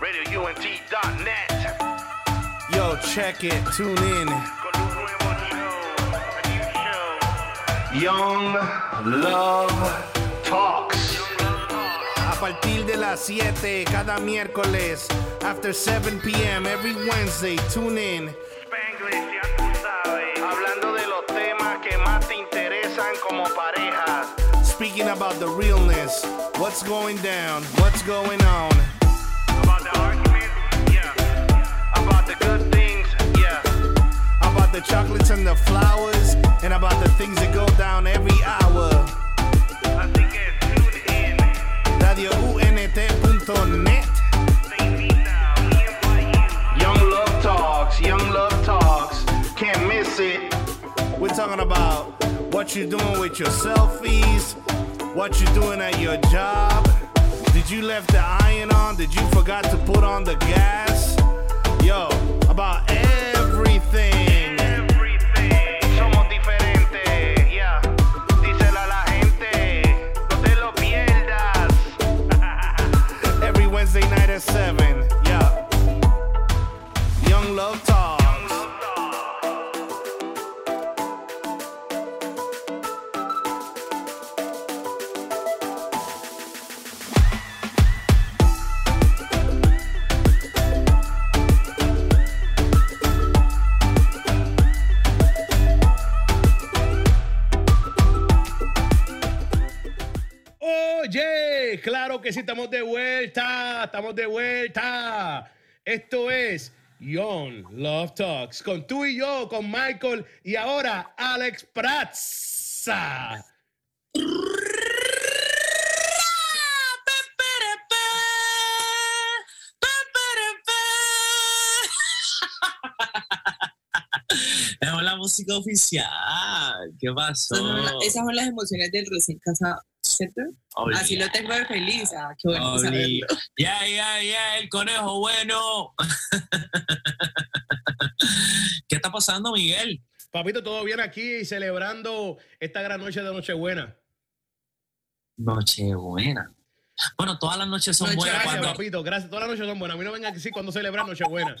RadioUNT.net. Yo, check it, tune in. Con un nuevo show, a new show. Young Love Talks. A partir de las 7 cada miércoles, after 7 p.m. every Wednesday, tune in. Spanglish, ya tú sabes. Hablando de los temas que más te interesan como pareja. Speaking about the realness, what's going down, what's going on. Chocolates and the flowers, and about the things that go down every hour. You. Young Love Talks, Young Love Talks. Can't miss it. We're talking about what you're doing with your selfies, what you're doing at your job. Did you left the iron on? Did you forgot to put on the gas? Yo, about everything. Everything. Somos diferentes, yeah. Díselo a la gente, no te lo pierdas. Every Wednesday night at 7, yeah. Young Love sí, estamos de vuelta, estamos de vuelta. Esto es Young Love Talks con tú y yo, con Michael y ahora Alex Pratza. La música oficial. ¿Qué pasó? Esas son, la- esas son las emociones del recién casado, ¿cierto? Así lo tengo de feliz. Ah, qué bueno obli- saberlo. Ya, ya, ya, el conejo bueno. ¿Qué está pasando, Miguel? Papito, todo bien aquí celebrando esta gran noche de Nochebuena. Nochebuena. Bueno, todas las noches son Noche- buenas. Gracias, Cuando, papito, gracias. Todas las noches son buenas. A mí no vengan aquí cuando celebran Nochebuena.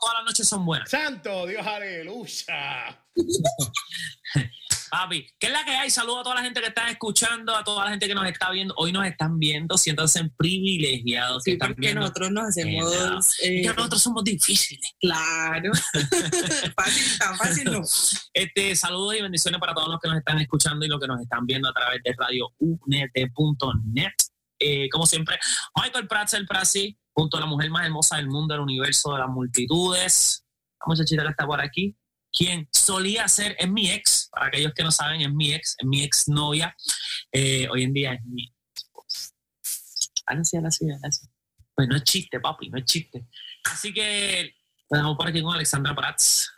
Todas las noches son buenas. Santo Dios, aleluya. Papi, ¿qué es la que hay? Saludos a toda la gente que está escuchando, a toda la gente que nos está viendo. Hoy nos están viendo, siéntanse privilegiados. que Sí, están porque viendo. nosotros nos hacemos. Eh, eh, nosotros somos difíciles. claro. fácil, tan fácil no. Este, saludos y bendiciones para todos los que nos están escuchando y los que nos están viendo a través de radio unet.net. Eh, como siempre, Michael Prats, el Prasi, junto a la mujer más hermosa del mundo, del universo, de las multitudes. La muchachita que está por aquí, quien solía ser, es mi ex, para aquellos que no saben, es mi ex, es mi ex novia. Eh, hoy en día es mi esposa. Sí. Pues no es chiste, papi, no es chiste. Así que, estamos por aquí con Alexandra Prats.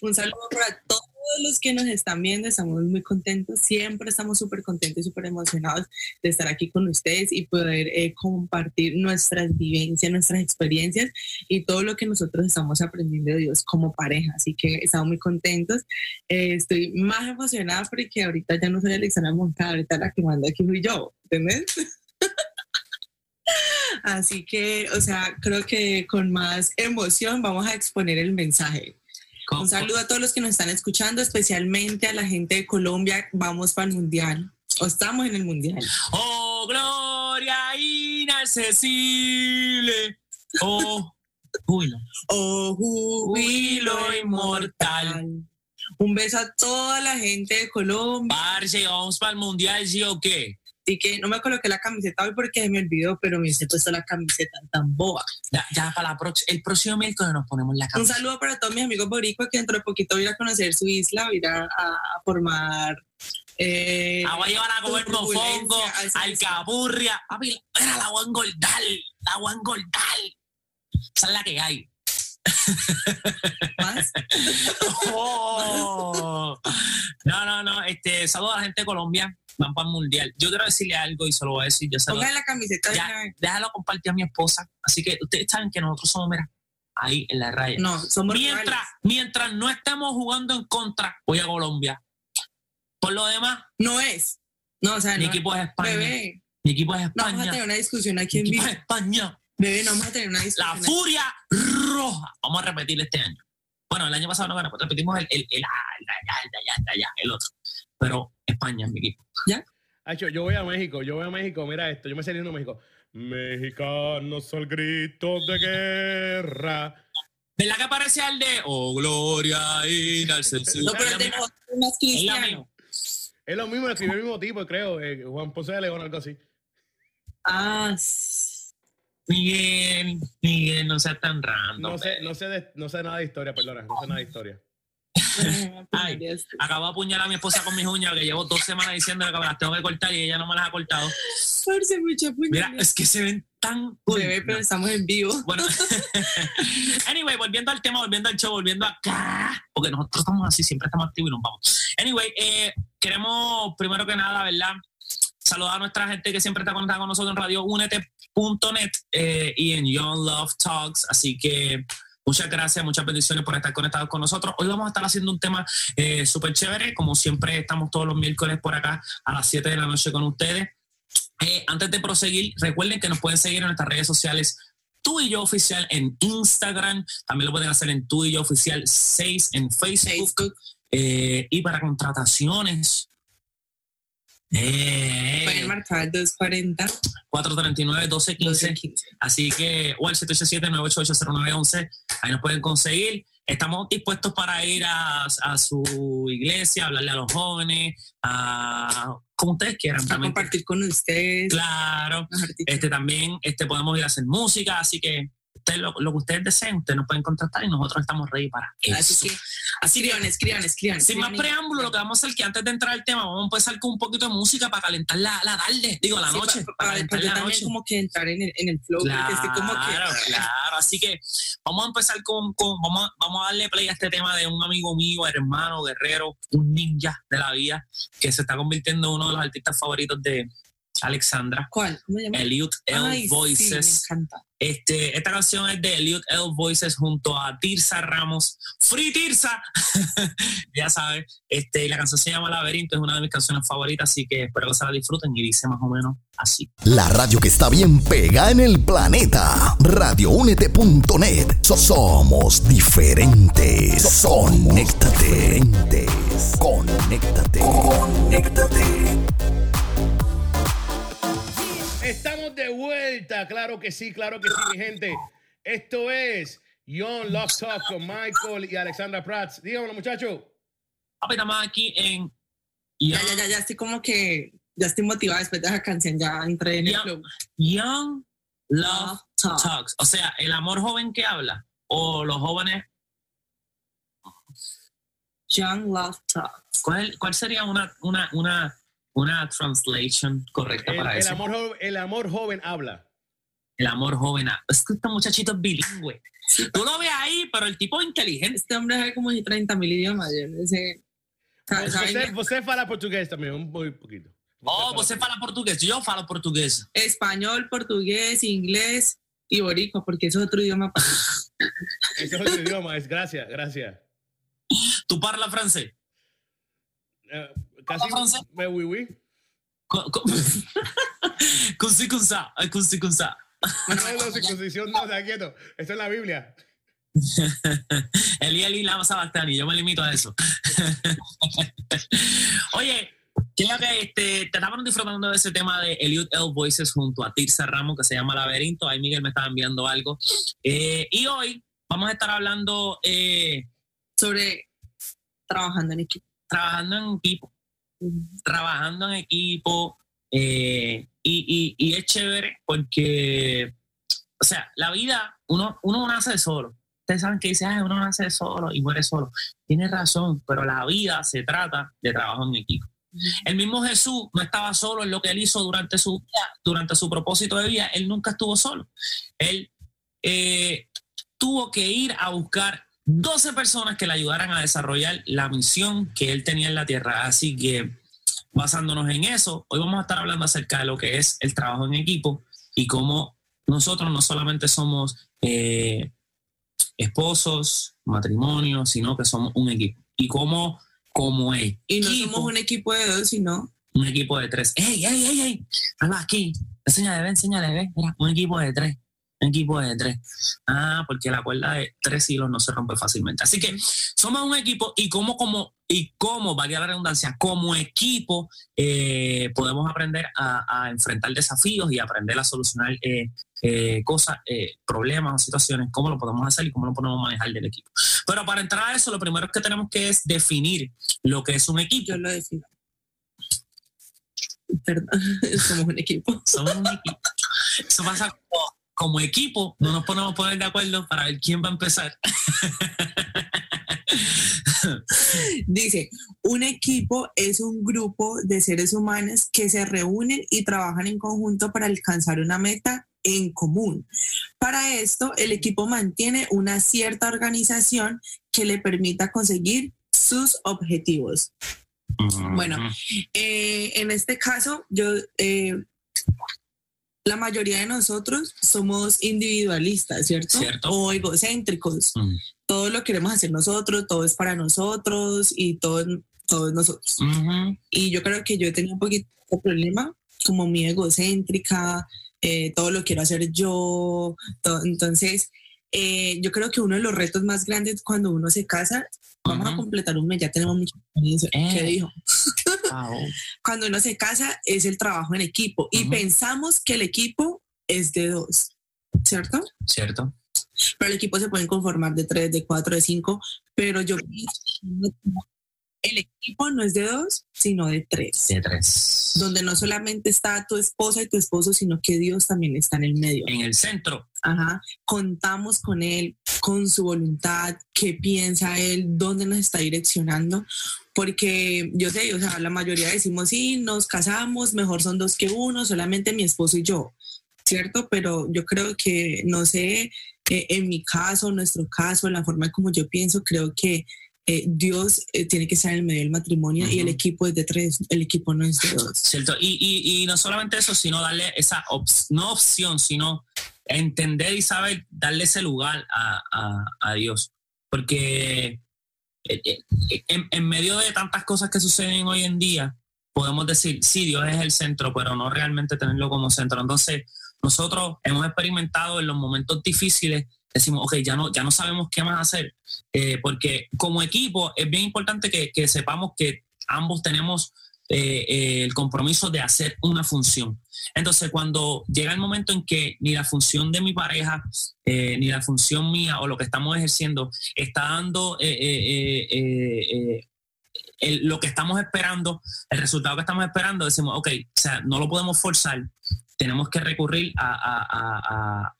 Un saludo para todos los que nos están viendo. Estamos muy contentos. Siempre estamos súper contentos y súper emocionados de estar aquí con ustedes y poder eh, compartir nuestras vivencias, nuestras experiencias y todo lo que nosotros estamos aprendiendo de Dios como pareja. Así que estamos muy contentos. Eh, estoy más emocionada porque ahorita ya no soy Alexandra Moncada, ahorita la que manda aquí fui yo. ¿Entendés? Así que, o sea, creo que con más emoción vamos a exponer el mensaje. Un saludo a todos los que nos están escuchando, especialmente a la gente de Colombia. Vamos para el mundial. O estamos en el mundial. Oh, gloria inaccesible. Oh, júbilo. Oh, júbilo Júbilo inmortal. Un beso a toda la gente de Colombia. Parce, vamos para el mundial, ¿sí o qué? Así que no me coloqué la camiseta hoy porque me olvidó, pero me hubiese puesto la camiseta tan boba. Ya, ya para la el próximo miércoles nos ponemos la Un camiseta. saludo para todos mis amigos boricuas que dentro de poquito voy a conocer su isla, voy a formar. Eh, La voy a llevar a comer mofongo, a esa- alcapurria. Papi, era la voy a engordar, la voy a engordar. Esa es la que hay. más. Oh. No, no, no. Este, saludos a la gente de Colombia. Van para el mundial. Yo quiero decirle algo y se lo voy a decir. Yo se lo- la camiseta ya, déjalo compartir a mi esposa. Así que ustedes saben que nosotros somos, mira, ahí en la raya. No, somos mientras, mientras no estemos jugando en contra, voy a Colombia. Por lo demás, No es. No, o sea, mi no. equipo es España. Bebé, Mi equipo es no vamos a España. tener una discusión aquí mi en equipo es España. Bebé, no vamos a tener una La discusión. furia roja. Vamos a repetir este año. Bueno, el año pasado no ganamos, repetimos el, el, el, ah, el, allá, el, allá, el, allá, el otro. Pero España es mi equipo. Hacho, yo voy a México, yo voy a México, mira esto, yo me salí de México. Mexicanos al grito de guerra. ¿Verdad que aparece el de Oh, gloria y al? No, pero Es la cristiano. Es lo mismo, escribió el mismo tipo, creo, eh, Juan Ponce de León, algo así. Ah, Miguel, Miguel, no seas tan random. No sé, no sé, de- no sé nada de historia, perdona, no sé nada de historia. Ay, acabo de apuñalar a mi esposa con mis uñas, que llevo dos semanas diciendo que me las tengo que cortar y ella no me las ha cortado. Parce, mucha Mira, es que se ven tan pero estamos en vivo. Bueno, anyway, volviendo al tema, volviendo al show, volviendo acá, porque nosotros estamos así, siempre estamos activos y nos vamos. Anyway, eh, queremos primero que nada, ¿verdad? Saludar a nuestra gente que siempre está conectada con nosotros en Radio Únete.net eh, y en Young Love Talks. Así que muchas gracias, muchas bendiciones por estar conectados con nosotros. Hoy vamos a estar haciendo un tema eh, súper chévere. Como siempre, estamos todos los miércoles por acá a las 7 de la noche con ustedes. Eh, antes de proseguir, recuerden que nos pueden seguir en nuestras redes sociales tú y yo oficial en Instagram, también lo pueden hacer en tú y yo oficial 6 en Facebook, Facebook. eh, y para contrataciones. Eh, Pueden marcar 240 439 1215 1215. Así que, o al 787-988-0911, ahí nos pueden conseguir. Estamos dispuestos para ir a, a su iglesia, hablarle a los jóvenes, a como ustedes quieran. A realmente. compartir con ustedes. Claro. Este también este, podemos ir a hacer música, así que ustedes, lo, lo que ustedes deseen, ustedes nos pueden contactar y nosotros estamos ready para eso. Así que, escriban, escriban, escriban. Sin más preámbulo, lo que vamos a hacer es que antes de entrar al tema, vamos a empezar con un poquito de música para calentar la, la tarde, digo, la Sí, noche, pa- para, para, calentar la también noche. como que entrar en el, en el flow, estoy como que... Claro, claro. Así que vamos a empezar con, con- vamos, a, vamos a darle play a este tema de un amigo mío, hermano, guerrero, un ninja de la vida, que se está convirtiendo en uno de los artistas favoritos de Alexandra. ¿Cuál? ¿Cómo se llama? Elliot L. Ay, Voices. Sí, me encanta. Este, esta canción es de Elliot L. Voices junto a Tirsa Ramos. ¡Free Tirsa! ya sabes. Este, la canción se llama Laberinto, es una de mis canciones favoritas, así que espero que se la disfruten y dice más o menos así. La radio que está bien pega en el planeta. Radioúnete.net. So- somos diferentes. Conéctate. Conéctate. Conéctate. Estamos de vuelta, claro que sí, claro que sí, mi gente. Esto es Young Love Talk con Michael y Alexandra Prats. Díganlo, muchachos. Estamos aquí en Ya, ya, ya, ya estoy como que... Ya estoy motivada después de esa canción, ya entré en el flow. Young Love Talk. Talks. O sea, el amor joven que habla. O los jóvenes. Young Love Talk. ¿Cuál, cuál sería una, una, una, una translation correcta El, para el eso? amor, el amor joven habla. El amor joven. ah, Es que este muchachito es bilingüe. Tú lo ves ahí, pero el tipo es inteligente. Este hombre sabe como 30 mil idiomas. Sabe você fala portugués también, un muy poquito. Oh, você fala portugués. Yo falo portugués. español, portugués, inglés y boricua, porque eso es otro idioma. para- Ese es otro idioma, es gracias, gracias. ¿Tú parlas francés? Eh, casi me oui, oui. Co- co- Con sí, con sa. eh, Con sí, con sa. No, no, circuncisión, no, está quieto. Eso es la Biblia. Eli, Eli, Lama, Sabactani. Yo me limito a eso. Oye, creo que este, te estaban disfrutando de ese tema de Elliot L. Voices junto a Tirsa Ramos, que se llama Laberinto. Ahí Miguel me estaba enviando algo. Eh, y hoy vamos a estar hablando, eh, Sobre trabajando en equipo. trabajando en equipo. Trabajando en equipo. eh, y, y- y es chévere porque, o sea, la vida, uno, uno nace solo. Ustedes saben que dice, "Ay, uno nace solo y muere solo. Tiene razón, pero la vida se trata de trabajo en equipo. El mismo Jesús no estaba solo en lo que él hizo durante su vida, durante su propósito de vida. Él nunca estuvo solo. Él eh, tuvo que ir a buscar 12 personas que le ayudaran a desarrollar la misión que él tenía en la tierra. Así que, basándonos en eso, hoy vamos a estar hablando acerca de lo que es el trabajo en equipo y cómo nosotros no solamente somos eh, esposos, matrimonios, sino que somos un equipo. Y cómo, como equipo, Y no somos un equipo de dos, sino un equipo de tres. ¡Ey, ey, ey, ey! Alba, aquí. Enséñale, ve, enséñale, ve. Mira, un equipo de tres. Equipo de tres. Ah, porque la cuerda de tres hilos no se rompe fácilmente. Así que somos un equipo y como, como, y como, valga la redundancia, como equipo eh, podemos aprender a, a enfrentar desafíos y aprender a solucionar eh, eh, cosas, problemas o situaciones, cómo lo podemos hacer y cómo lo podemos manejar del equipo. Pero para entrar a eso, lo primero que tenemos que es definir lo que es un equipo. Yo lo defino. Perdón, somos un equipo. Somos un equipo. Eso pasa como, como equipo, no nos ponemos a poner de acuerdo para ver quién va a empezar. Dice, un equipo es un grupo de seres humanos que se reúnen y trabajan en conjunto para alcanzar una meta en común. Para esto, el equipo mantiene una cierta organización que le permita conseguir sus objetivos. Bueno, eh, en este caso, yo, eh, la mayoría de nosotros somos individualistas, ¿cierto? Cierto. O egocéntricos. Mm. Todo lo queremos hacer nosotros, todo es para nosotros y todo, todo es nosotros. Y yo creo que yo he tenido un poquito de problema, como muy egocéntrica, eh, todo lo quiero hacer yo. to- entonces, eh, yo creo que uno de los retos más grandes cuando uno se casa, vamos a completar un mes, ya tenemos mucha experiencia. ¿Qué Eh. dijo? Wow. Cuando uno se casa es el trabajo en equipo y pensamos que el equipo es de dos, ¿cierto? ¿Cierto? Pero el equipo se pueden conformar de tres, de cuatro, de cinco, pero yo el equipo no es de dos, sino de tres. De tres. donde no solamente está tu esposa y tu esposo, sino que Dios también está en el medio. En el centro. Ajá. Contamos con Él, con su voluntad, qué piensa Él, dónde nos está direccionando, porque yo sé, o sea, la mayoría decimos, sí, nos casamos, mejor son dos que uno, solamente mi esposo y yo, ¿cierto? Pero yo creo que, no sé, eh, en mi caso, en nuestro caso, en la forma como yo pienso, creo que eh, Dios eh, tiene que estar en el medio del matrimonio y el equipo es de tres, el equipo no es de dos. ¿Cierto? Y, y, y no solamente eso, sino darle esa ops- no opción, sino entender y saber darle ese lugar a, a- a Dios. Porque eh, eh, en, en medio de tantas cosas que suceden hoy en día, podemos decir, sí, Dios es el centro, pero no realmente tenerlo como centro. Entonces, nosotros hemos experimentado en los momentos difíciles, decimos, ok, ya no, ya no sabemos qué más hacer, Eh, porque como equipo es bien importante que, que sepamos que ambos tenemos eh, eh, el compromiso de hacer una función. Entonces, cuando llega el momento en que ni la función de mi pareja, ni la función mía o lo que estamos ejerciendo está dando el- lo que estamos esperando, el resultado que estamos esperando, decimos, ok, o sea, no lo podemos forzar, tenemos que recurrir a- a-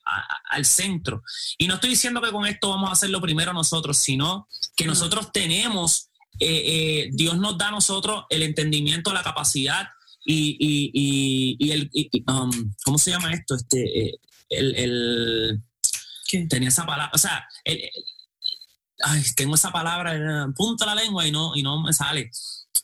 al centro. Y no estoy diciendo que con esto vamos a hacerlo primero nosotros, sino que nosotros tenemos, eh, eh, Dios nos da a nosotros el entendimiento, la capacidad y, y- y- y el, um, ¿cómo se llama esto? Este, eh, el, el- ¿Qué? tenía esa palabra, o sea, el- ay, tengo esa palabra en la punta la lengua y no, y no me sale.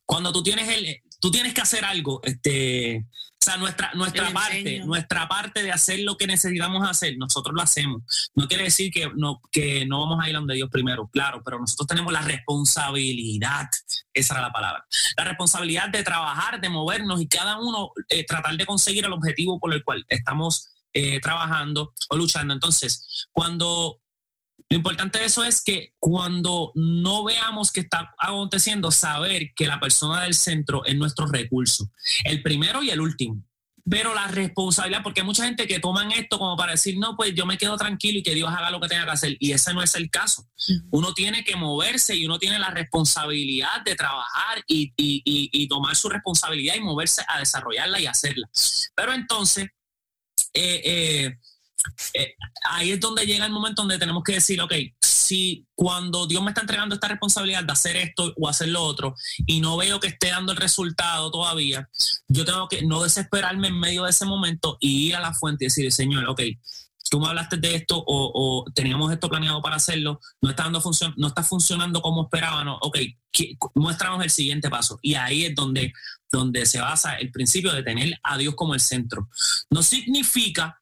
Cuando tú tienes el, tú tienes que hacer algo, este, o sea, nuestra, nuestra parte, nuestra parte de hacer lo que necesitamos hacer, nosotros lo hacemos. No quiere decir que no, que no vamos a ir a donde Dios primero, claro, pero nosotros tenemos la responsabilidad, esa era la palabra, la responsabilidad de trabajar, de movernos y cada uno eh, tratar de conseguir el objetivo por el cual estamos eh, trabajando o luchando. Entonces, cuando lo importante de eso es que cuando no veamos que está aconteciendo, saber que la persona del centro es nuestro recurso, el primero y el último. Pero la responsabilidad, porque hay mucha gente que toman esto como para decir, no, pues yo me quedo tranquilo y que Dios haga lo que tenga que hacer. Y ese no es el caso. Uno tiene que moverse y uno tiene la responsabilidad de trabajar y, y- y- y tomar su responsabilidad y moverse a desarrollarla y hacerla. Pero entonces, eh, eh, eh, ahí es donde llega el momento donde tenemos que decir, ok, si cuando Dios me está entregando esta responsabilidad de hacer esto o hacer lo otro y no veo que esté dando el resultado todavía, yo tengo que no desesperarme en medio de ese momento y ir a la fuente y decir, Señor, ok, tú me hablaste de esto o, teníamos esto planeado para hacerlo, no está, dando función, no está funcionando como esperábamos, ok, ¿qué- muéstranos el siguiente paso. Y ahí es donde, donde se basa el principio de tener a Dios como el centro. No significa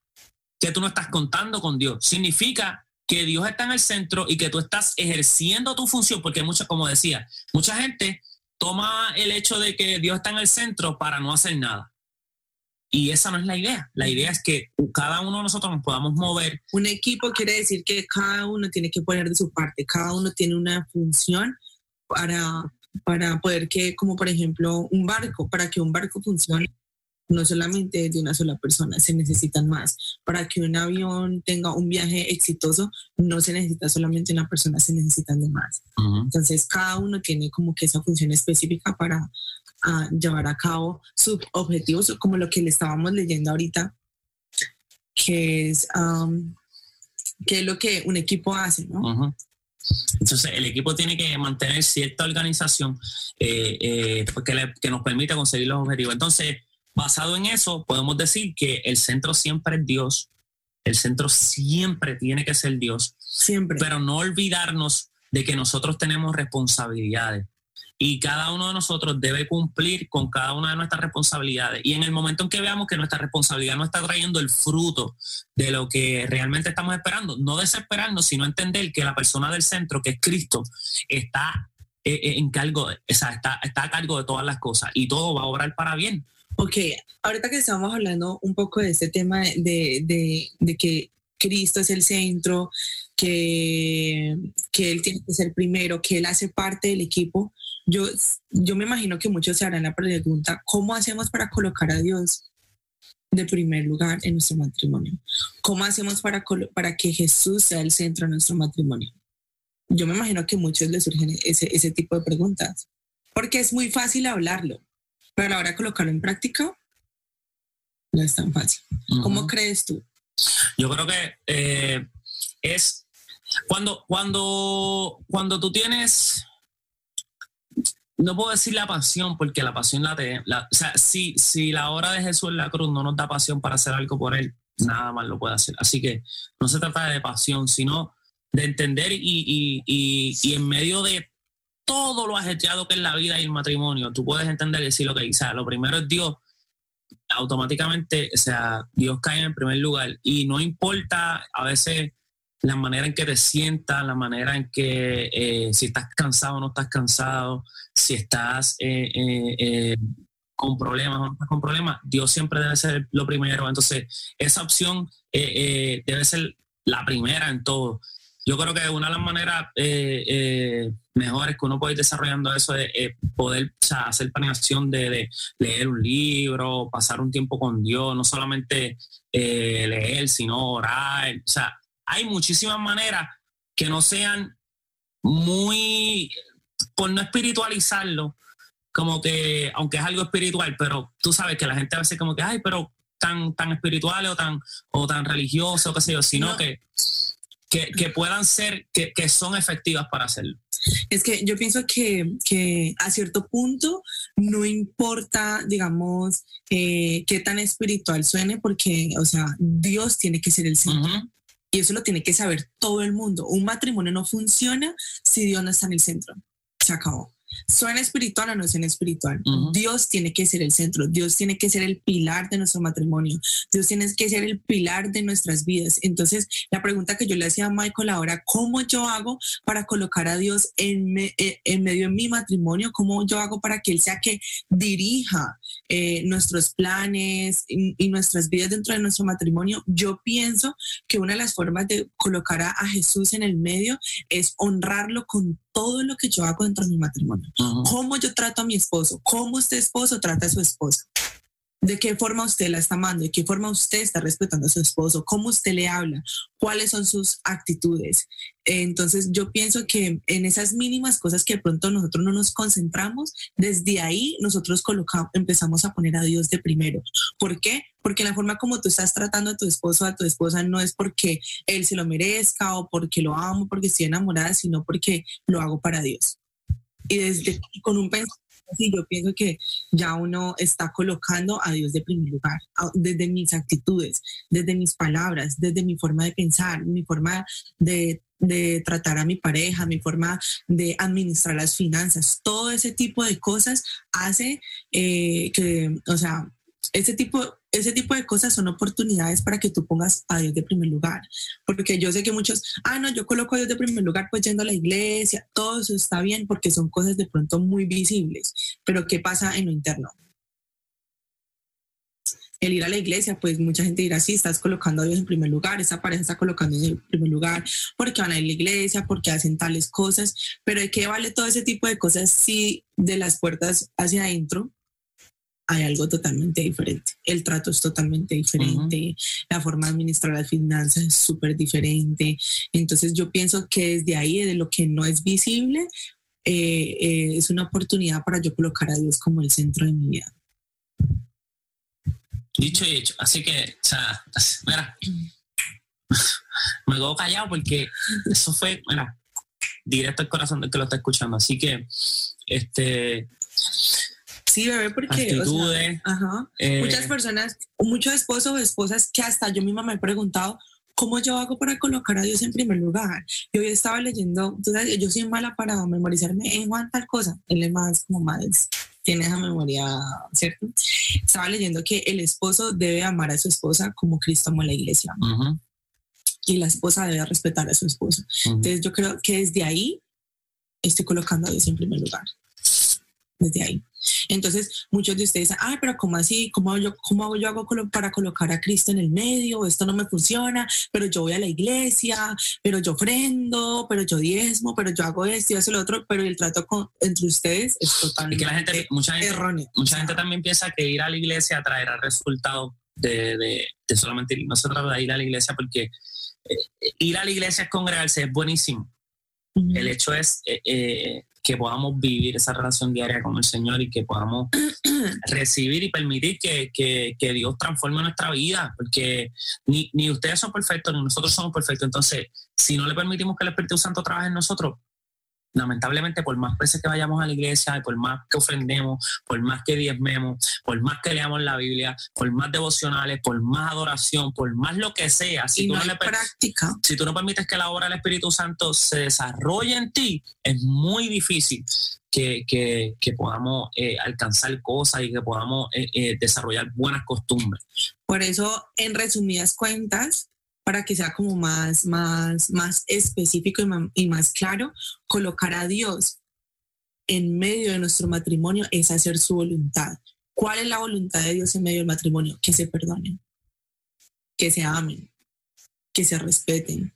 que tú no estás contando con Dios. Significa que Dios está en el centro y que tú estás ejerciendo tu función, porque mucha, como decía, mucha gente toma el hecho de que Dios está en el centro para no hacer nada. Y esa no es la idea. La idea es que cada uno de nosotros nos podamos mover. Un equipo quiere decir que cada uno tiene que poner de su parte, cada uno tiene una función para, para poder que, como por ejemplo, un barco, para que un barco funcione, no solamente de una sola persona, se necesitan más. Para que un avión tenga un viaje exitoso, no se necesita solamente una persona, se necesitan de más. Entonces, cada uno tiene como que esa función específica para ah, llevar a cabo sus objetivos, como lo que le estábamos leyendo ahorita, que es, am, que es lo que un equipo hace, ¿no? Ujú. Entonces, el equipo tiene que mantener cierta organización eh, eh, que, le- que nos permita conseguir los objetivos. Entonces, basado en eso, podemos decir que el centro siempre es Dios. El centro siempre tiene que ser Dios. Siempre. pero no olvidarnos de que nosotros tenemos responsabilidades y cada uno de nosotros debe cumplir con cada una de nuestras responsabilidades. Y en el momento en que veamos que nuestra responsabilidad no está trayendo el fruto de lo que realmente estamos esperando, no desesperarnos, sino entender que la persona del centro, que es Cristo, está eh, eh, en cargo, o sea, está, está a cargo de todas las cosas y todo va a obrar para bien. Ok, ahorita que estamos hablando un poco de este tema de, de- que Cristo es el centro, que, que Él tiene que ser primero, que Él hace parte del equipo, yo, yo me imagino que muchos se harán la pregunta, ¿cómo hacemos para colocar a Dios de primer lugar en nuestro matrimonio? ¿Cómo hacemos para, para que Jesús sea el centro de nuestro matrimonio? Yo me imagino que a muchos les surgen ese, ese tipo de preguntas, porque es muy fácil hablarlo, pero a la hora de colocarlo en práctica, no es tan fácil. ¿Cómo Ujú. crees tú? Yo creo que eh, es cuando, cuando, cuando tú tienes, no puedo decir la pasión, porque la pasión la te, la- o sea, si, si la obra de Jesús en la cruz no nos da pasión para hacer algo por él, nada más lo puede hacer. Así que no se trata de pasión, sino de entender y, y, y, y en medio de todo lo ajetreado que es la vida y el matrimonio, tú puedes entender y decir lo que, o sea, lo primero es Dios, automáticamente, o sea, Dios cae en el primer lugar y no importa a veces la manera en que te sientas, la manera en que eh, si estás cansado o no estás cansado, si estás eh, eh, con problemas o no estás con problemas, Dios siempre debe ser lo primero. Entonces, esa opción debe ser la primera en todo. Yo creo que una de las maneras eh, eh, mejores que uno puede ir desarrollando eso es poder o sea, hacer planeación de, de leer un libro, pasar un tiempo con Dios, no solamente eh, leer, sino orar. O sea, hay muchísimas maneras que no sean muy, por no espiritualizarlo, como que, aunque es algo espiritual, pero tú sabes que la gente a veces como que, ay, pero tan, tan espirituales o tan, o tan religiosos, qué sé yo, sino No. que, que, que puedan ser, que, que son efectivas para hacerlo. Es que yo pienso que, que a cierto punto no importa, digamos, eh, qué tan espiritual suene, porque, o sea, Dios tiene que ser el centro. Y eso lo tiene que saber todo el mundo. Un matrimonio no funciona si Dios no está en el centro. Se acabó. Suena espiritual o no suena espiritual. Dios tiene que ser el centro. Dios tiene que ser el pilar de nuestro matrimonio. Dios tiene que ser el pilar de nuestras vidas. Entonces, la pregunta que yo le hacía a Michael ahora, ¿cómo yo hago para colocar a Dios en, me- eh, en medio de mi matrimonio? ¿Cómo yo hago para que Él sea que dirija eh, nuestros planes y, y nuestras vidas dentro de nuestro matrimonio? Yo pienso que una de las formas de colocar a, a Jesús en el medio es honrarlo con todo lo que yo hago dentro de mi matrimonio. ¿Cómo yo trato a mi esposo? ¿Cómo usted esposo trata a su esposa? ¿De qué forma usted la está amando? ¿De qué forma usted está respetando a su esposo? ¿Cómo usted le habla? ¿Cuáles son sus actitudes? Entonces yo pienso que en esas mínimas cosas que de pronto nosotros no nos concentramos, desde ahí nosotros empezamos a poner a Dios de primero. ¿Por qué? Porque la forma como tú estás tratando a tu esposo a tu esposa no es porque él se lo merezca o porque lo amo, porque estoy enamorada, sino porque lo hago para Dios. Y desde con un pensamiento así, yo pienso que ya uno está colocando a Dios de primer lugar, desde mis actitudes, desde mis palabras, desde mi forma de pensar, mi forma de, de tratar a mi pareja, mi forma de administrar las finanzas, todo ese tipo de cosas hace eh, que, o sea, ese tipo, ese tipo de cosas son oportunidades para que tú pongas a Dios de primer lugar. Porque yo sé que muchos, ah, no, yo coloco a Dios de primer lugar pues yendo a la iglesia, todo eso está bien porque son cosas de pronto muy visibles, pero ¿qué pasa en lo interno? el ir a la iglesia, pues mucha gente dirá, sí, estás colocando a Dios en primer lugar, esa pareja está colocando a Dios en primer lugar, porque van a ir a la iglesia, porque hacen tales cosas, pero ¿de qué vale todo ese tipo de cosas si de las puertas hacia adentro hay algo totalmente diferente? El trato es totalmente diferente, la forma de administrar las finanzas es súper diferente. Entonces yo pienso que desde ahí, de lo que no es visible, eh, eh, es una oportunidad para yo colocar a Dios como el centro de mi vida. Dicho y hecho. Así que, o sea, mira, me quedo callado porque eso fue, mira, directo al corazón del que lo está escuchando. Así que, este, Sí, bebé, porque o sea, actitudes. ajá. eh, muchas personas, muchos esposos o esposas que hasta yo misma me he preguntado, ¿cómo yo hago para colocar a Dios en primer lugar? Yo hoy estaba leyendo, yo soy mala para memorizarme en Juan tal cosa, él es más como más, tiene esa memoria, ¿cierto? Estaba leyendo que el esposo debe amar a su esposa como Cristo amó a la iglesia y la esposa debe respetar a su esposo. Entonces yo creo que desde ahí estoy colocando a Dios en primer lugar. Desde ahí. Entonces muchos de ustedes dicen, ay, pero ¿cómo así? ¿Cómo, hago yo, cómo hago yo hago para colocar a Cristo en el medio? Esto no me funciona, pero yo voy a la iglesia, pero yo ofrendo, pero yo diezmo, pero yo hago esto y eso lo otro, pero el trato con, entre ustedes es totalmente que la gente, mucha gente, erróneo. mucha O sea, gente también piensa que ir a la iglesia traerá resultados de, de, de solamente ir. No se trata de ir a la iglesia porque eh, ir a la iglesia es congregarse, es buenísimo. El hecho es eh, eh, que podamos vivir esa relación diaria con el Señor y que podamos recibir y permitir que, que- que Dios transforme nuestra vida, porque ni, ni ustedes son perfectos, ni nosotros somos perfectos. Entonces, si no le permitimos que el Espíritu Santo trabaje en nosotros, lamentablemente, por más veces que vayamos a la iglesia, por más que ofrendemos, por más que diezmemos, por más que leamos la Biblia, por más devocionales, por más adoración, por más lo que sea, si y tú no le per- práctica. si tú no permites que la obra del Espíritu Santo se desarrolle en ti, es muy difícil que, que- que podamos eh, alcanzar cosas y que podamos eh, eh, desarrollar buenas costumbres. Por eso, en resumidas cuentas, para que sea como más, más, más específico y más claro, colocar a Dios en medio de nuestro matrimonio es hacer su voluntad. ¿Cuál es la voluntad de Dios en medio del matrimonio? Que se perdonen, que se amen, que se respeten,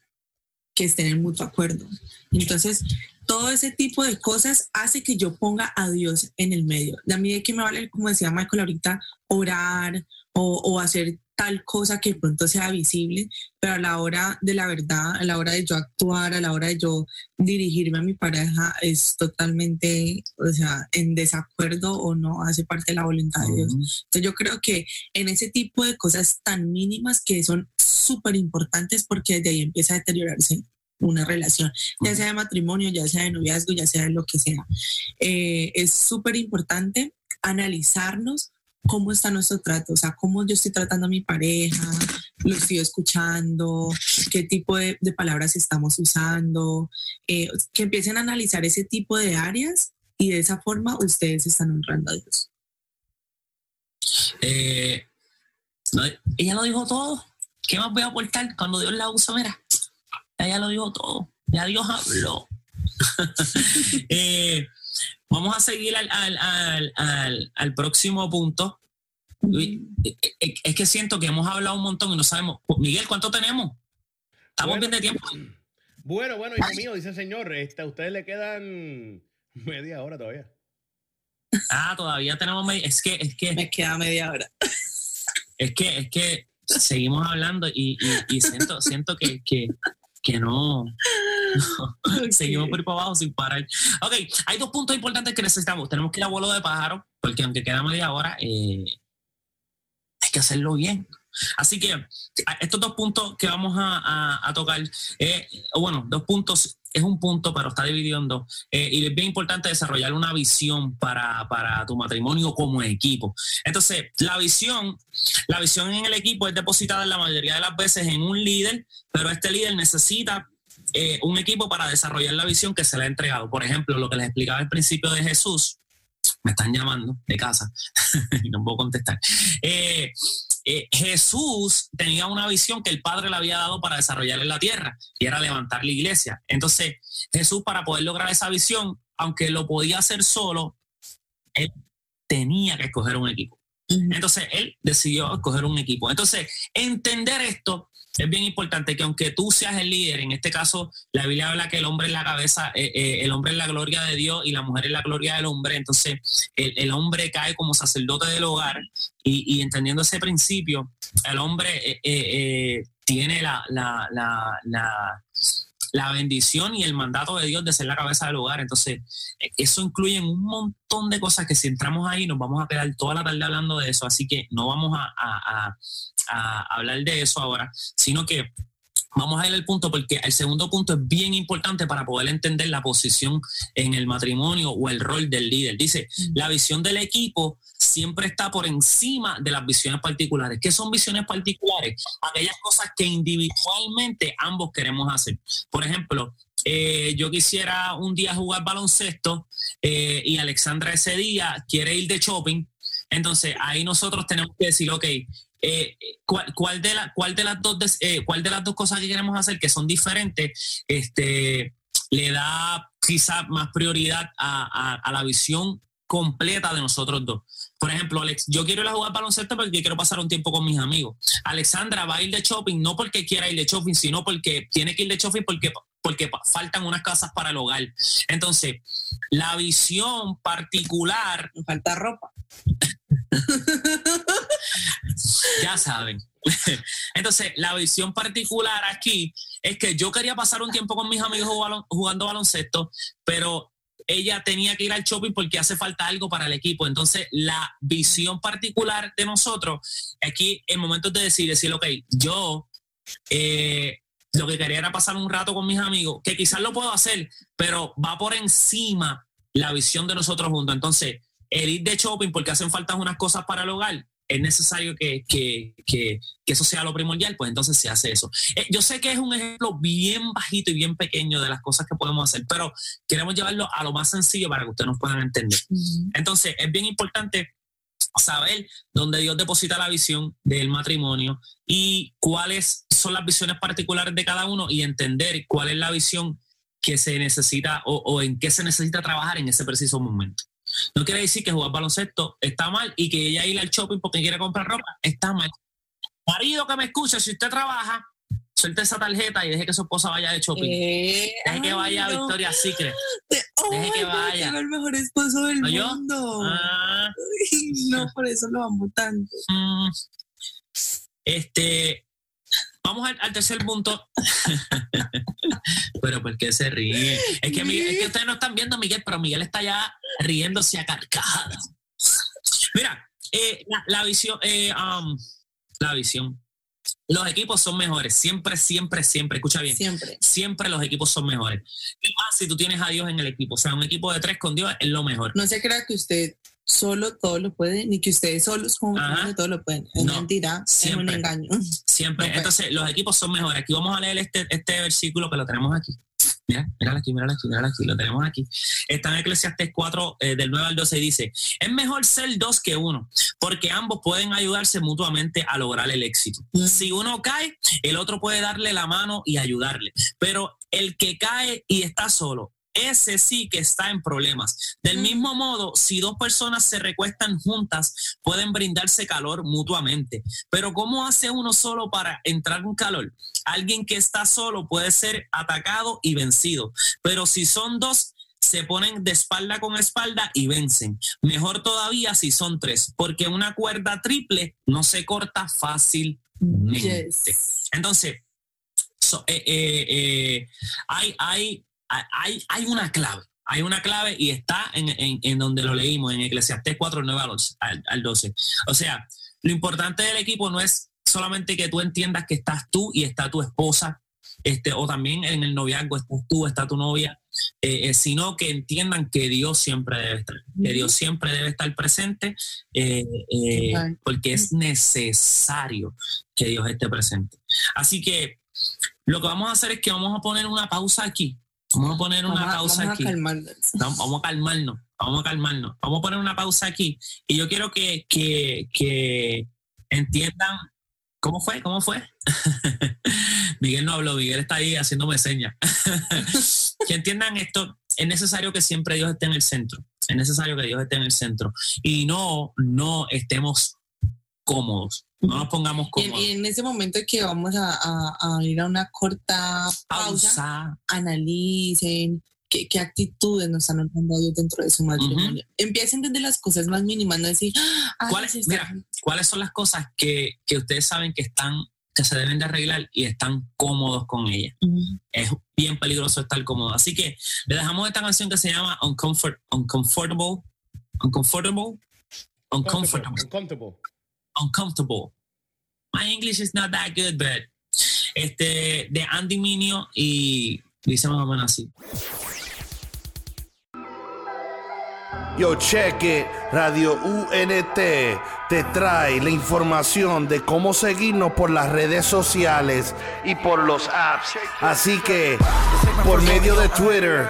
que estén en mutuo acuerdo. Entonces, todo ese tipo de cosas hace que yo ponga a Dios en el medio. De a mí qué me vale, como decía Michael ahorita, orar o hacer tal cosa que pronto sea visible, pero a la hora de la verdad, a la hora de yo actuar, a la hora de yo dirigirme a mi pareja, es totalmente, o sea, en desacuerdo o no hace parte de la voluntad de Dios. Entonces yo creo que en ese tipo de cosas tan mínimas que son súper importantes porque desde ahí empieza a deteriorarse una relación, ya sea de matrimonio, ya sea de noviazgo, ya sea de lo que sea. Eh, es súper importante analizarnos cómo está nuestro trato, o sea, cómo yo estoy tratando a mi pareja, lo estoy escuchando, qué tipo de, palabras estamos usando, eh, que empiecen a analizar ese tipo de áreas y de esa forma ustedes están honrando a Dios. Eh, ella lo dijo todo. ¿Qué más voy a aportar cuando Dios la usa? Mira, ella lo dijo todo. Ya Dios habló. Eh, vamos a seguir al, al- al- al- próximo punto. Uy, eh, eh, Es que siento que hemos hablado un montón y no sabemos. Miguel, ¿cuánto tenemos? Estamos Bueno. bien de tiempo. Bueno, bueno, hijo mío, dice el señor, esta, a ustedes le quedan media hora todavía. Ah, todavía tenemos. media- Es que, es que, Me queda media hora. es que, es que seguimos hablando y, y- y siento, siento que, que, que no. Seguimos por ahí para abajo sin parar. Ok, hay dos puntos importantes que necesitamos. Tenemos que ir a vuelo de pájaro, porque aunque queda media hora, eh, hay que hacerlo bien. Así que estos dos puntos que vamos a, a- a tocar, eh, bueno, dos puntos, es un punto, pero está dividido en dos. Eh, y es bien importante desarrollar una visión para, para tu matrimonio como equipo. Entonces, la visión, la visión en el equipo es depositada la mayoría de las veces en un líder, pero este líder necesita eh, un equipo para desarrollar la visión que se le ha entregado. Por ejemplo, lo que les explicaba al principio de Jesús, me están llamando de casa y no puedo contestar. Eh, eh, Jesús tenía una visión que el Padre le había dado para desarrollar en la tierra y era levantar la iglesia. Entonces, Jesús para poder lograr esa visión, aunque lo podía hacer solo, él tenía que escoger un equipo. Entonces él decidió escoger un equipo. Entonces, entender esto es bien importante que aunque tú seas el líder, en este caso la Biblia habla que el hombre es la cabeza, eh, eh, el hombre es la gloria de Dios y la mujer es la gloria del hombre, entonces el, hombre cae como sacerdote del hogar y, entendiendo ese principio, el hombre eh, tiene la, la, la, la, la bendición y el mandato de Dios de ser la cabeza del hogar. Entonces, eh, eso incluye un montón de cosas que si entramos ahí nos vamos a quedar toda la tarde hablando de eso, así que no vamos a- a hablar de eso ahora, sino que vamos a ir al punto porque el segundo punto es bien importante para poder entender la posición en el matrimonio o el rol del líder. Dice, la visión del equipo siempre está por encima de las visiones particulares. ¿Qué son visiones particulares? Aquellas cosas que individualmente ambos queremos hacer. Por ejemplo, eh, yo quisiera un día jugar baloncesto eh, y Alexandra ese día quiere ir de shopping. Entonces ahí nosotros tenemos que decir, ok, eh, ¿cuál, cuál de la, cuál, de las dos, des- eh, ¿cuál de las dos cosas que queremos hacer que son diferentes este, le da quizá más prioridad a, a- a la visión completa de nosotros dos? Por ejemplo, Alex, yo quiero ir a jugar baloncesto porque quiero pasar un tiempo con mis amigos. Alexandra va a ir de shopping no porque quiera ir de shopping, sino porque tiene que ir de shopping porque, porque faltan unas casas para el hogar. Entonces, la visión particular, Me falta ropa. ya saben. Entonces, la visión particular aquí es que yo quería pasar un tiempo con mis amigos jugando, baloncesto, pero ella tenía que ir al shopping porque hace falta algo para el equipo. Entonces, la visión particular de nosotros, aquí en momentos de decir, decir, ok, yo eh, lo que quería era pasar un rato con mis amigos, que quizás lo puedo hacer, pero va por encima la visión de nosotros juntos. Entonces, el ir de shopping porque hacen falta unas cosas para el hogar, es necesario que, que- que- que eso sea lo primordial, pues entonces se hace eso. Eh, yo sé que es un ejemplo bien bajito y bien pequeño de las cosas que podemos hacer, pero queremos llevarlo a lo más sencillo para que ustedes nos puedan entender. Entonces, es bien importante saber dónde Dios deposita la visión del matrimonio y cuáles son las visiones particulares de cada uno y entender cuál es la visión que se necesita o, o en qué se necesita trabajar en ese preciso momento. No quiere decir que jugar baloncesto está mal y que ella ir al shopping porque quiere comprar ropa está mal. Marido que me escucha, si usted trabaja, suelte esa tarjeta y deje que su esposa vaya de shopping. Eh, deje que ay, vaya a no. Victoria's Secret. Te- Deje que Ay, no, vaya. el mejor esposo del mundo. Ah, no, por eso lo amo tanto. mm. este, vamos al, al tercer punto. pero ¿por qué se ríe? Es que, Miguel- es que ustedes no están viendo a Miguel, pero Miguel está ya riéndose a carcajadas. Mira, eh, la, la visión, eh, um, la visión. Los equipos son mejores, siempre, siempre, siempre. Escucha bien. Siempre. Siempre los equipos son mejores. Y más si tú tienes a Dios en el equipo. O sea, un equipo de tres con Dios es lo mejor. No se crea que usted solo todo lo puede, ni que ustedes solos como todo lo pueden. Es No, mentira, siempre. es un engaño. Siempre. No. Entonces, los equipos son mejores. Aquí vamos a leer este, este versículo que lo tenemos aquí. Mira, míralo aquí, míralo aquí, míralo aquí, lo tenemos aquí. Está en Eclesiastes 4, eh, del 9 al 12, y dice, es mejor ser dos que uno, porque ambos pueden ayudarse mutuamente a lograr el éxito. Si uno cae, el otro puede darle la mano y ayudarle, pero el que cae y está solo, ese sí que está en problemas. Del mismo modo, si dos personas se recuestan juntas, pueden brindarse calor mutuamente. Pero ¿cómo hace uno solo para entrar en calor? Alguien que está solo puede ser atacado y vencido, pero si son dos, se ponen de espalda con espalda y vencen. Mejor todavía si son tres, porque una cuerda triple no se corta fácilmente. Yes. Entonces, so- eh, eh, eh, hay, hay, hay, hay una clave. Hay una clave y está en, en- en donde lo leímos, en Eclesiastés 4, 9 al 11, al, al 12. O sea, lo importante del equipo no es solamente que tú entiendas que estás tú y está tu esposa, este, o también en el noviazgo estás tú, está tu novia, eh, eh, sino que entiendan que Dios siempre debe estar, que Dios siempre debe estar presente, eh, porque es necesario que Dios esté presente. Así que lo que vamos a hacer es que vamos a poner una pausa aquí. Vamos a poner una Vamos pausa vamos aquí. vamos a calmarnos, vamos a calmarnos. Vamos a poner una pausa aquí. Y yo quiero que, que, que entiendan. ¿Cómo fue? ¿Cómo fue? Miguel no habló, Miguel está ahí haciéndome señas. que entiendan esto. Es necesario que siempre Dios esté en el centro. Es necesario que Dios esté en el centro. Y no, no estemos cómodos. No nos pongamos Y en, cómodos. y en ese momento que vamos a, a- a ir a una corta pausa, Pausa. analicen qué, qué actitudes nos están dando ellos dentro de su matrimonio. Empiecen desde las cosas más mínimas, no decir, ah, ¿Cuáles- sí, mira, ¿Cuáles son las cosas que, que ustedes saben que están que se deben de arreglar y están cómodos con ellas? bien". es bien peligroso estar cómodo. Así que le dejamos esta canción que se llama Uncomfort, Uncomfortable, Uncomfortable, Uncomfortable, Uncomfortable. Uncomfortable. My English is not that good, but este de Andy Minio y dice más así. Yo, check it. Radio UNT te trae la información de cómo seguirnos por las redes sociales y por los apps. Así que, por medio de Twitter,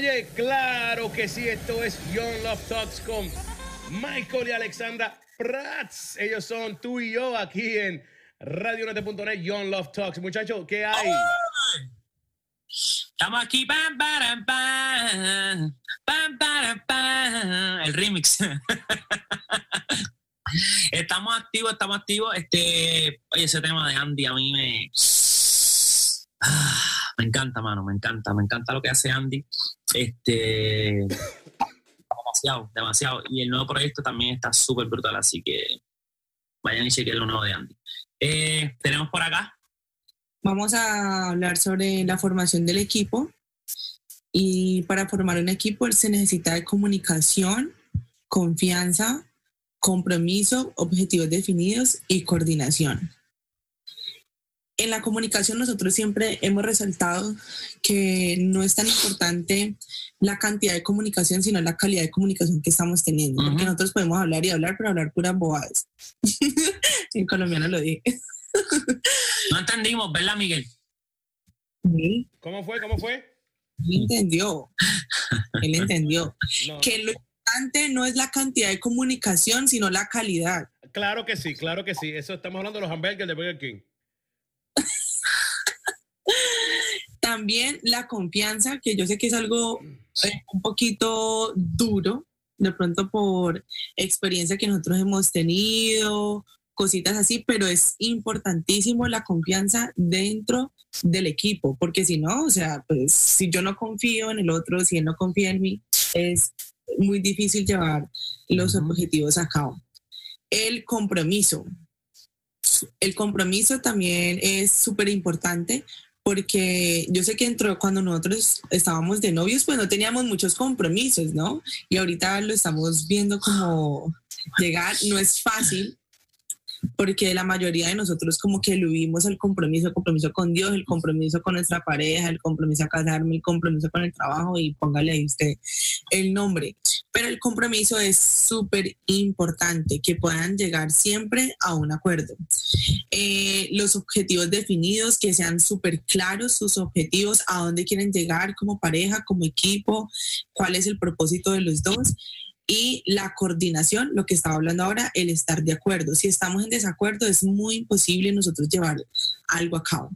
Oye, claro que sí, esto es Young Love Talks con Michael y Alexandra Prats. Ellos son tú y yo aquí en radionete.net, Young Love Talks. Muchachos, ¿qué hay? Estamos aquí, el remix. estamos activos, estamos activos. Este, oye, ese tema de Andy a mí me, Ah, me encanta, mano, me encanta, me encanta lo que hace Andy. Este, demasiado, demasiado. Y el nuevo proyecto también está súper brutal, así que vayan y chequen lo nuevo de Andy. Eh, tenemos por acá Vamos a hablar sobre la formación del equipo. Y para formar un equipo se necesita de comunicación, confianza, compromiso, objetivos definidos y coordinación. En la comunicación nosotros siempre hemos resaltado que no es tan importante la cantidad de comunicación, sino la calidad de comunicación que estamos teniendo. Porque nosotros podemos hablar y hablar, pero hablar puras bobadas. en colombiano lo dije. No entendimos, ¿verdad, Miguel? Sí. ¿Cómo fue? ¿Cómo fue? Él entendió. Él entendió. No. Que lo importante no es la cantidad de comunicación, sino la calidad. Claro que sí, claro que sí. Eso estamos hablando de los hamburgers de Burger King. También la confianza, que yo sé que es algo eh, un poquito duro, de pronto por experiencia que nosotros hemos tenido, cositas así, pero es importantísimo la confianza dentro del equipo, porque si no, o sea, pues si yo no confío en el otro, si él no confía en mí, es muy difícil llevar los objetivos a cabo. El compromiso. El compromiso también es súper importante porque yo sé que dentro, cuando nosotros estábamos de novios, pues no teníamos muchos compromisos, ¿no? Y ahorita lo estamos viendo como llegar, no es fácil, porque la mayoría de nosotros como que vivimos el compromiso, el compromiso con Dios, el compromiso con nuestra pareja, el compromiso a casarme, el compromiso con el trabajo y póngale ahí usted el nombre. Pero el compromiso es súper importante, que puedan llegar siempre a un acuerdo. Eh, los objetivos definidos, que sean súper claros sus objetivos, a dónde quieren llegar como pareja, como equipo, cuál es el propósito de los dos. Y la coordinación, lo que estaba hablando ahora, el estar de acuerdo. Si estamos en desacuerdo, es muy imposible nosotros llevar algo a cabo.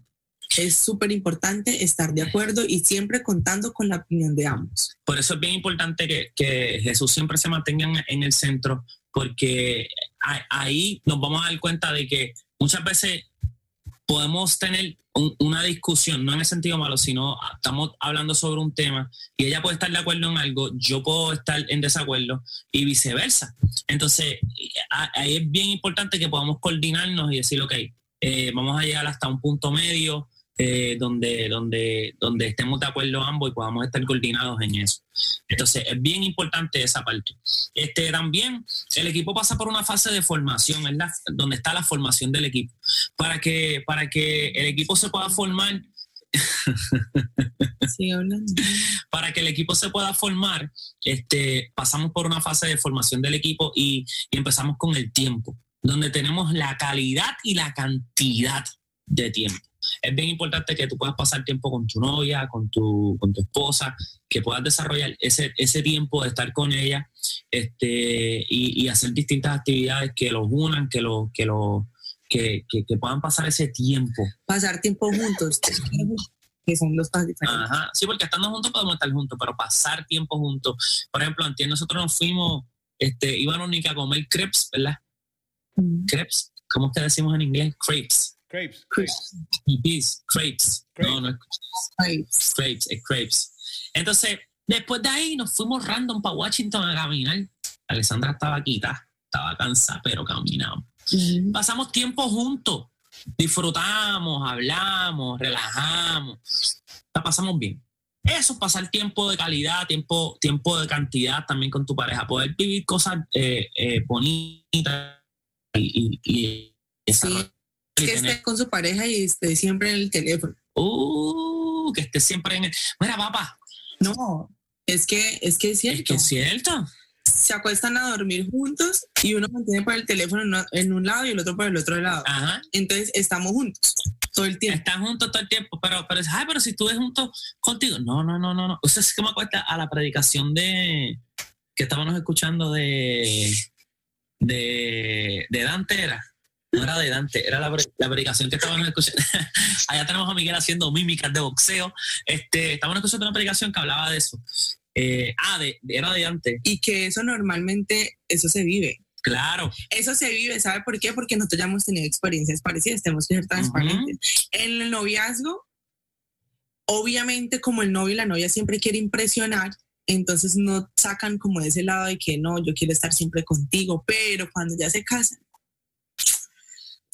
Es súper importante estar de acuerdo y siempre contando con la opinión de ambos. Por eso es bien importante que, que Jesús siempre se mantenga en, el centro, porque ahí nos vamos a dar cuenta de que muchas veces podemos tener un- una discusión, no en el sentido malo, sino estamos hablando sobre un tema y ella puede estar de acuerdo en algo, yo puedo estar en desacuerdo y viceversa. Entonces, ahí es bien importante que podamos coordinarnos y decir, ok, eh, vamos a llegar hasta un punto medio eh, donde, donde, donde estemos de acuerdo ambos y podamos estar coordinados en eso. Entonces, es bien importante esa parte. Este, también el equipo pasa por una fase de formación, es la- donde está la formación del equipo. Para que, para que el equipo se pueda formar, para que el equipo se pueda formar, este, pasamos por una fase de formación del equipo y, y empezamos con el tiempo, donde tenemos la calidad y la cantidad de tiempo. Es bien importante que tú puedas pasar tiempo con tu novia, con tu, con tu esposa, que puedas desarrollar ese, ese tiempo de estar con ella este, y, y hacer distintas actividades que los unan, que, lo, que, lo, que, que- que puedan pasar ese tiempo. Pasar tiempo juntos, que son dos cosas diferentes. Ajá, sí, porque estando juntos podemos estar juntos, pero pasar tiempo juntos. Por ejemplo, antes nosotros nos fuimos, este, íbamos a comer crepes, ¿verdad? Mm. Crepes, ¿cómo es que decimos en inglés? Crepes. Crepes. Crepes, crepes. No, no crepes, es crepes. Entonces, después de ahí nos fuimos random para Washington a caminar. Alessandra estaba quita, estaba cansada, pero caminamos. Pasamos tiempo juntos, disfrutamos, hablamos, relajamos, la pasamos bien. Eso es pasar tiempo de calidad, tiempo, tiempo de cantidad también con tu pareja, poder vivir cosas eh, eh, bonitas y, y, y y que esté con su pareja y esté siempre en el teléfono. Uh, que esté siempre en el... Mira, papá, No, es que es que es es cierto. que es cierto. Se acuestan a dormir juntos y uno mantiene por el teléfono en un lado y el otro por el otro lado. Ajá. Entonces estamos juntos todo el tiempo. Están juntos todo el tiempo, pero, pero, ay, pero si estuve junto contigo. No, no, no, no, no. O sea, es que me acuerda a la predicación de que estábamos escuchando de de, de Dante era. No era de Dante, era la, la predicación que estábamos escuchando. Allá tenemos a Miguel haciendo mímicas de boxeo. Este, estábamos escuchando una predicación que hablaba de eso. Eh, ah, de, era de Dante. Y que eso normalmente, eso se vive. Claro. Eso se vive, ¿sabe por qué? Porque nosotros ya hemos tenido experiencias parecidas, tenemos que ser transparentes. En el noviazgo, obviamente como el novio y la novia siempre quiere impresionar, entonces no sacan como de ese lado de que no, yo quiero estar siempre contigo, pero cuando ya se casan,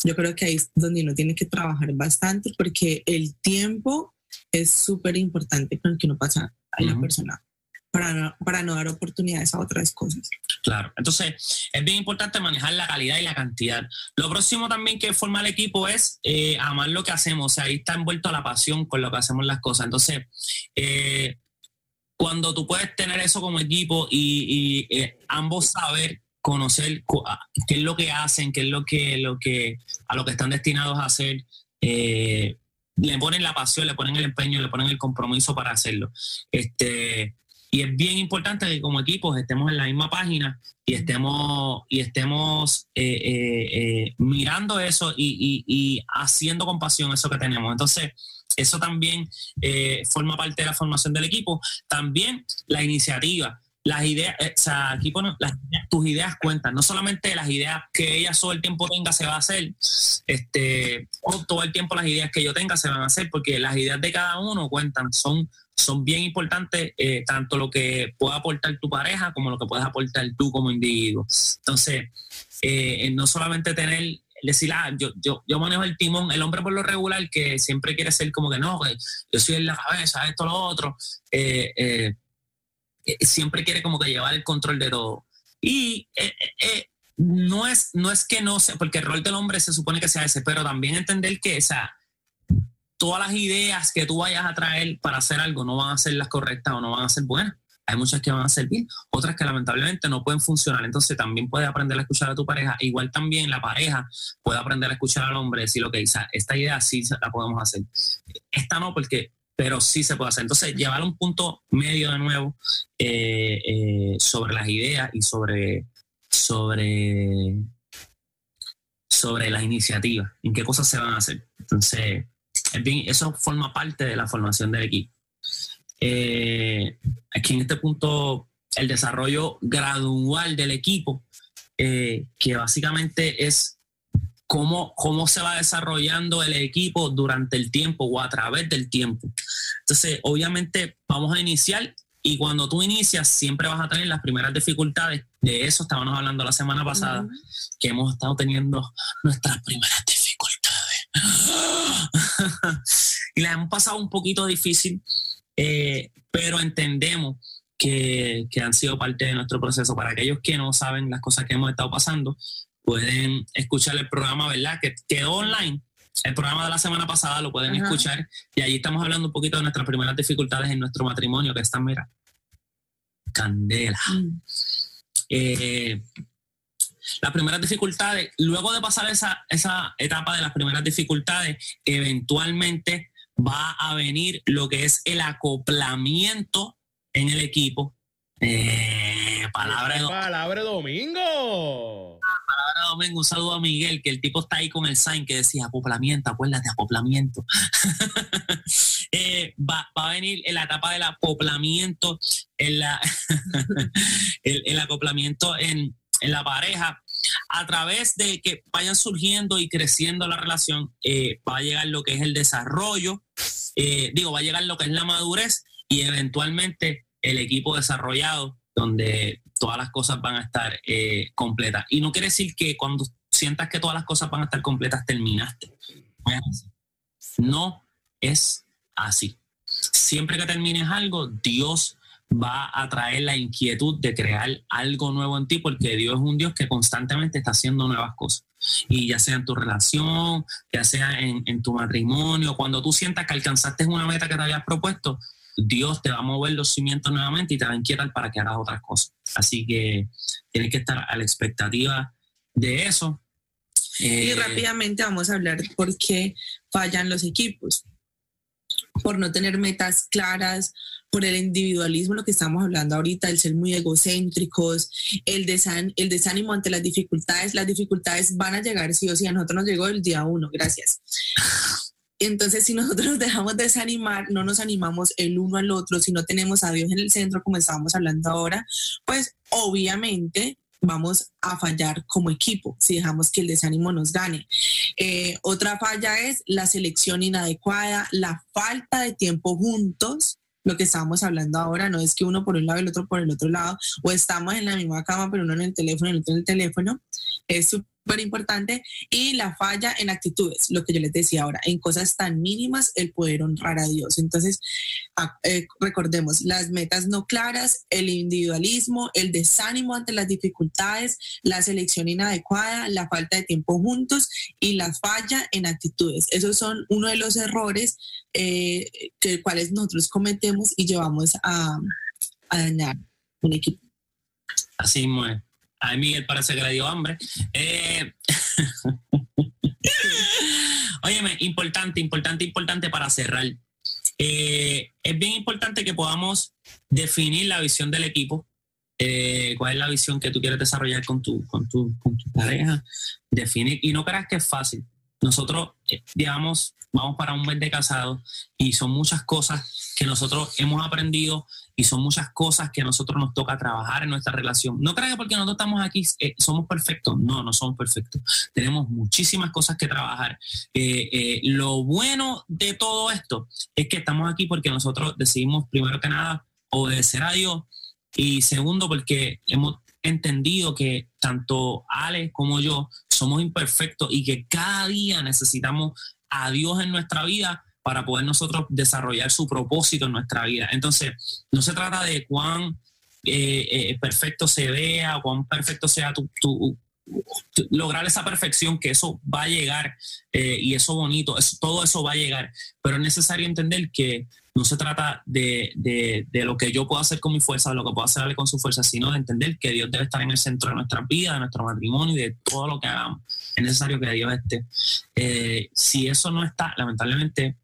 yo creo que ahí es donde uno tiene que trabajar bastante porque el tiempo es súper importante con el que uno pasa a la Ujú. persona para no, para no dar oportunidades a otras cosas. Claro. Entonces, es bien importante manejar la calidad y la cantidad. Lo próximo también que forma el equipo es eh, amar lo que hacemos. O sea, ahí está envuelto la pasión con lo que hacemos las cosas. Entonces, eh, cuando tú puedes tener eso como equipo y, y, eh, ambos saber conocer qué es lo que hacen, qué es lo que, lo que a lo que están destinados a hacer, eh, le ponen la pasión, le ponen el empeño, le ponen el compromiso para hacerlo. Este, y es bien importante que como equipos estemos en la misma página y estemos, y estemos eh, eh, mirando eso y, y- y haciendo con pasión eso que tenemos. Entonces, eso también forma parte de la formación del equipo. También la iniciativa. Las ideas, eh, o sea, aquí pone- las tus ideas cuentan, no solamente las ideas que ella todo el tiempo tenga se va a hacer, este, o todo el tiempo las ideas que yo tenga se van a hacer, porque las ideas de cada uno cuentan, son, son bien importantes, eh, tanto lo que pueda aportar tu pareja como lo que puedes aportar tú como individuo. Entonces, eh, no solamente tener, decir, ah, yo, yo, yo manejo el timón, el hombre por lo regular que siempre quiere ser como que no, yo soy en la cabeza, esto, lo otro, eh, eh, siempre quiere como que llevar el control de todo. Y eh, eh, eh, no, es, no es que no sea, porque el rol del hombre se supone que sea ese, pero también entender que, o sea, todas las ideas que tú vayas a traer para hacer algo no van a ser las correctas o no van a ser buenas. Hay muchas que van a ser bien, otras que lamentablemente no pueden funcionar. Entonces también puedes aprender a escuchar a tu pareja. Igual también la pareja puede aprender a escuchar al hombre, decir, ok, esta idea sí la podemos hacer. Esta no, porque, pero sí se puede hacer. Entonces, llevar un punto medio de nuevo eh, eh, sobre las ideas y sobre, sobre, sobre las iniciativas, en qué cosas se van a hacer. Entonces, es bien, eso forma parte de la formación del equipo. Eh, aquí en este punto, el desarrollo gradual del equipo, eh, que básicamente es cómo, cómo se va desarrollando el equipo durante el tiempo o a través del tiempo. Entonces, obviamente, vamos a iniciar y cuando tú inicias, siempre vas a tener las primeras dificultades. De eso estábamos hablando la semana pasada, que hemos estado teniendo nuestras primeras dificultades. y la hemos pasado un poquito difícil, eh, pero entendemos que, que han sido parte de nuestro proceso. Para aquellos que no saben las cosas que hemos estado pasando, pueden escuchar el programa, ¿verdad? Que quedó online. El programa de la semana pasada lo pueden Ajá. escuchar y allí estamos hablando un poquito de nuestras primeras dificultades en nuestro matrimonio, que están, mira, candela. Mm. Eh, las primeras dificultades, luego de pasar esa, esa etapa de las primeras dificultades, eventualmente va a venir lo que es el acoplamiento en el equipo. Eh, palabra de Palabra de domingo. palabra de domingo, un saludo a Miguel, que el tipo está ahí con el sign que decía acoplamiento, acuérdate, acoplamiento. Eh, va, va a venir en la etapa del acoplamiento, en la, el, el acoplamiento en, en la pareja, a través de que vayan surgiendo y creciendo la relación, eh, va a llegar lo que es el desarrollo, eh, digo, va a llegar lo que es la madurez y eventualmente el equipo desarrollado, donde todas las cosas van a estar eh, completas. Y no quiere decir que cuando sientas que todas las cosas van a estar completas, terminaste. No es así. Siempre que termines algo, Dios va a traer la inquietud de crear algo nuevo en ti, porque Dios es un Dios que constantemente está haciendo nuevas cosas. Y ya sea en tu relación, ya sea en, en tu matrimonio, cuando tú sientas que alcanzaste una meta que te habías propuesto, Dios te va a mover los cimientos nuevamente y te va a inquietar para que hagas otras cosas. Así que tienes que estar a la expectativa de eso. Y Eh, rápidamente vamos a hablar por qué fallan los equipos. Por no tener metas claras, por el individualismo, lo que estamos hablando ahorita, el ser muy egocéntricos, el, desan- el desánimo ante las dificultades. Las dificultades van a llegar sí o sí. A nosotros nos llegó el día uno, gracias. Entonces, si nosotros nos dejamos desanimar, no nos animamos el uno al otro, si no tenemos a Dios en el centro, como estábamos hablando ahora, pues obviamente vamos a fallar como equipo si dejamos que el desánimo nos gane. Eh, otra falla es la selección inadecuada, la falta de tiempo juntos. Lo que estábamos hablando ahora no es que uno por un lado y el otro por el otro lado, o estamos en la misma cama, pero uno en el teléfono y el otro en el teléfono. Súper importante. Y la falla en actitudes, lo que yo les decía ahora, en cosas tan mínimas, el poder honrar a Dios. Entonces, a- eh, recordemos las metas no claras, el individualismo, el desánimo ante las dificultades, la selección inadecuada, la falta de tiempo juntos y la falla en actitudes. Esos son uno de los errores eh, que cuales nosotros cometemos y llevamos a, a dañar un equipo. Así es. A Miguel parece que le dio hambre. Eh, Óyeme, importante, importante, importante para cerrar. Eh, es bien importante que podamos definir la visión del equipo. Eh, ¿Cuál es la visión que tú quieres desarrollar con tu, con tu, con tu pareja? Definir. Y no creas que es fácil. Nosotros, eh, digamos, vamos para un mes de casados y son muchas cosas que nosotros hemos aprendido y son muchas cosas que a nosotros nos toca trabajar en nuestra relación. No creas que porque nosotros estamos aquí eh, somos perfectos. No, no somos perfectos. Tenemos muchísimas cosas que trabajar. Eh, lo bueno de todo esto es que estamos aquí porque nosotros decidimos, primero que nada, obedecer a Dios y segundo, porque hemos entendido que tanto Ale como yo somos imperfectos y que cada día necesitamos a Dios en nuestra vida para poder nosotros desarrollar su propósito en nuestra vida. Entonces, no se trata de cuán eh, eh, perfecto se vea cuán perfecto sea tu- tu- lograr esa perfección, que eso va a llegar eh, y eso bonito, eso- todo eso va a llegar, pero es necesario entender que no se trata de, de- de lo que yo puedo hacer con mi fuerza, de lo que puedo hacerle con su fuerza, sino de entender que Dios debe estar en el centro de nuestra vida, de nuestro matrimonio y de todo lo que hagamos. Es necesario que Dios esté. Eh, si eso no está, lamentablemente,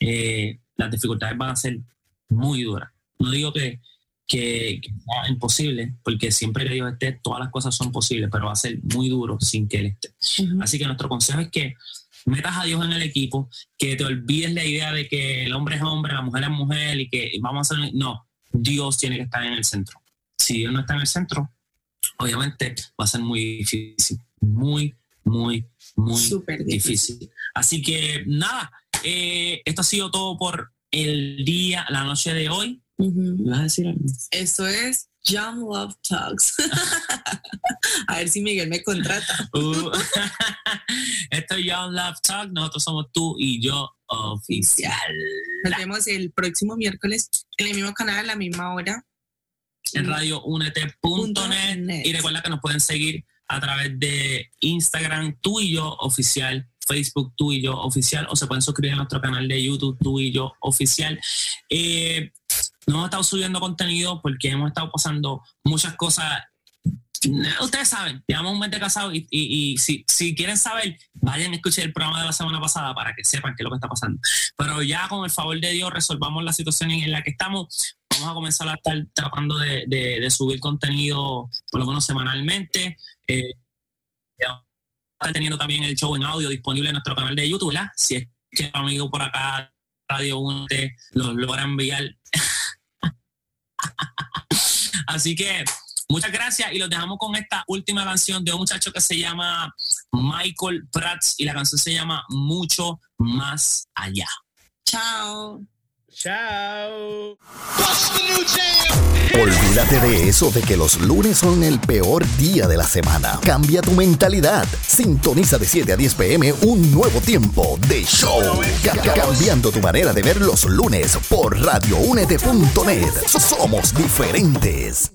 eh, las dificultades van a ser muy duras. No digo que, que, que sea imposible, porque siempre que Dios esté, todas las cosas son posibles, pero va a ser muy duro sin que Él esté. Así que nuestro consejo es que metas a Dios en el equipo, que te olvides la idea de que el hombre es hombre, la mujer es mujer y que vamos a hacer... No, Dios tiene que estar en el centro. Si Dios no está en el centro, obviamente va a ser muy difícil, muy, muy, muy Súper difícil. difícil. Así que nada, eh, esto ha sido todo por el día, la noche de hoy. ¿Me vas a decir algo? Esto es Young Love Talks. A ver si Miguel me contrata. Uh, esto es Young Love Talk. Nosotros somos tú y yo oficial. Nos vemos el próximo miércoles en el mismo canal, a la misma hora. En radiounete.net. Y recuerda que nos pueden seguir a través de Instagram, tú y yo oficial. Facebook, tú y yo oficial, o se pueden suscribir a nuestro canal de YouTube, tú y yo oficial. Eh, no hemos estado subiendo contenido porque hemos estado pasando muchas cosas. Ustedes saben, llevamos un mes de casado y, y- y si, si quieren saber, vayan a escuchar el programa de la semana pasada para que sepan qué es lo que está pasando. Pero ya con el favor de Dios resolvamos la situación en la que estamos. Vamos a comenzar a estar tratando de, de- de subir contenido por lo menos semanalmente. Eh, teniendo también el show en audio disponible en nuestro canal de YouTube, ¿verdad? Si es que amigo por acá, Radio Unte, lo logra enviar. Así que muchas gracias y los dejamos con esta última canción de un muchacho que se llama Michael Prats y la canción se llama Mucho Más Allá. Chao. Chao. Olvídate de eso de que los lunes son el peor día de la semana. Cambia tu mentalidad. Sintoniza de 7 a 10 pm un nuevo tiempo de show. Ca- ca- cambiando tu manera de ver los lunes por radioúnete.net. Somos diferentes.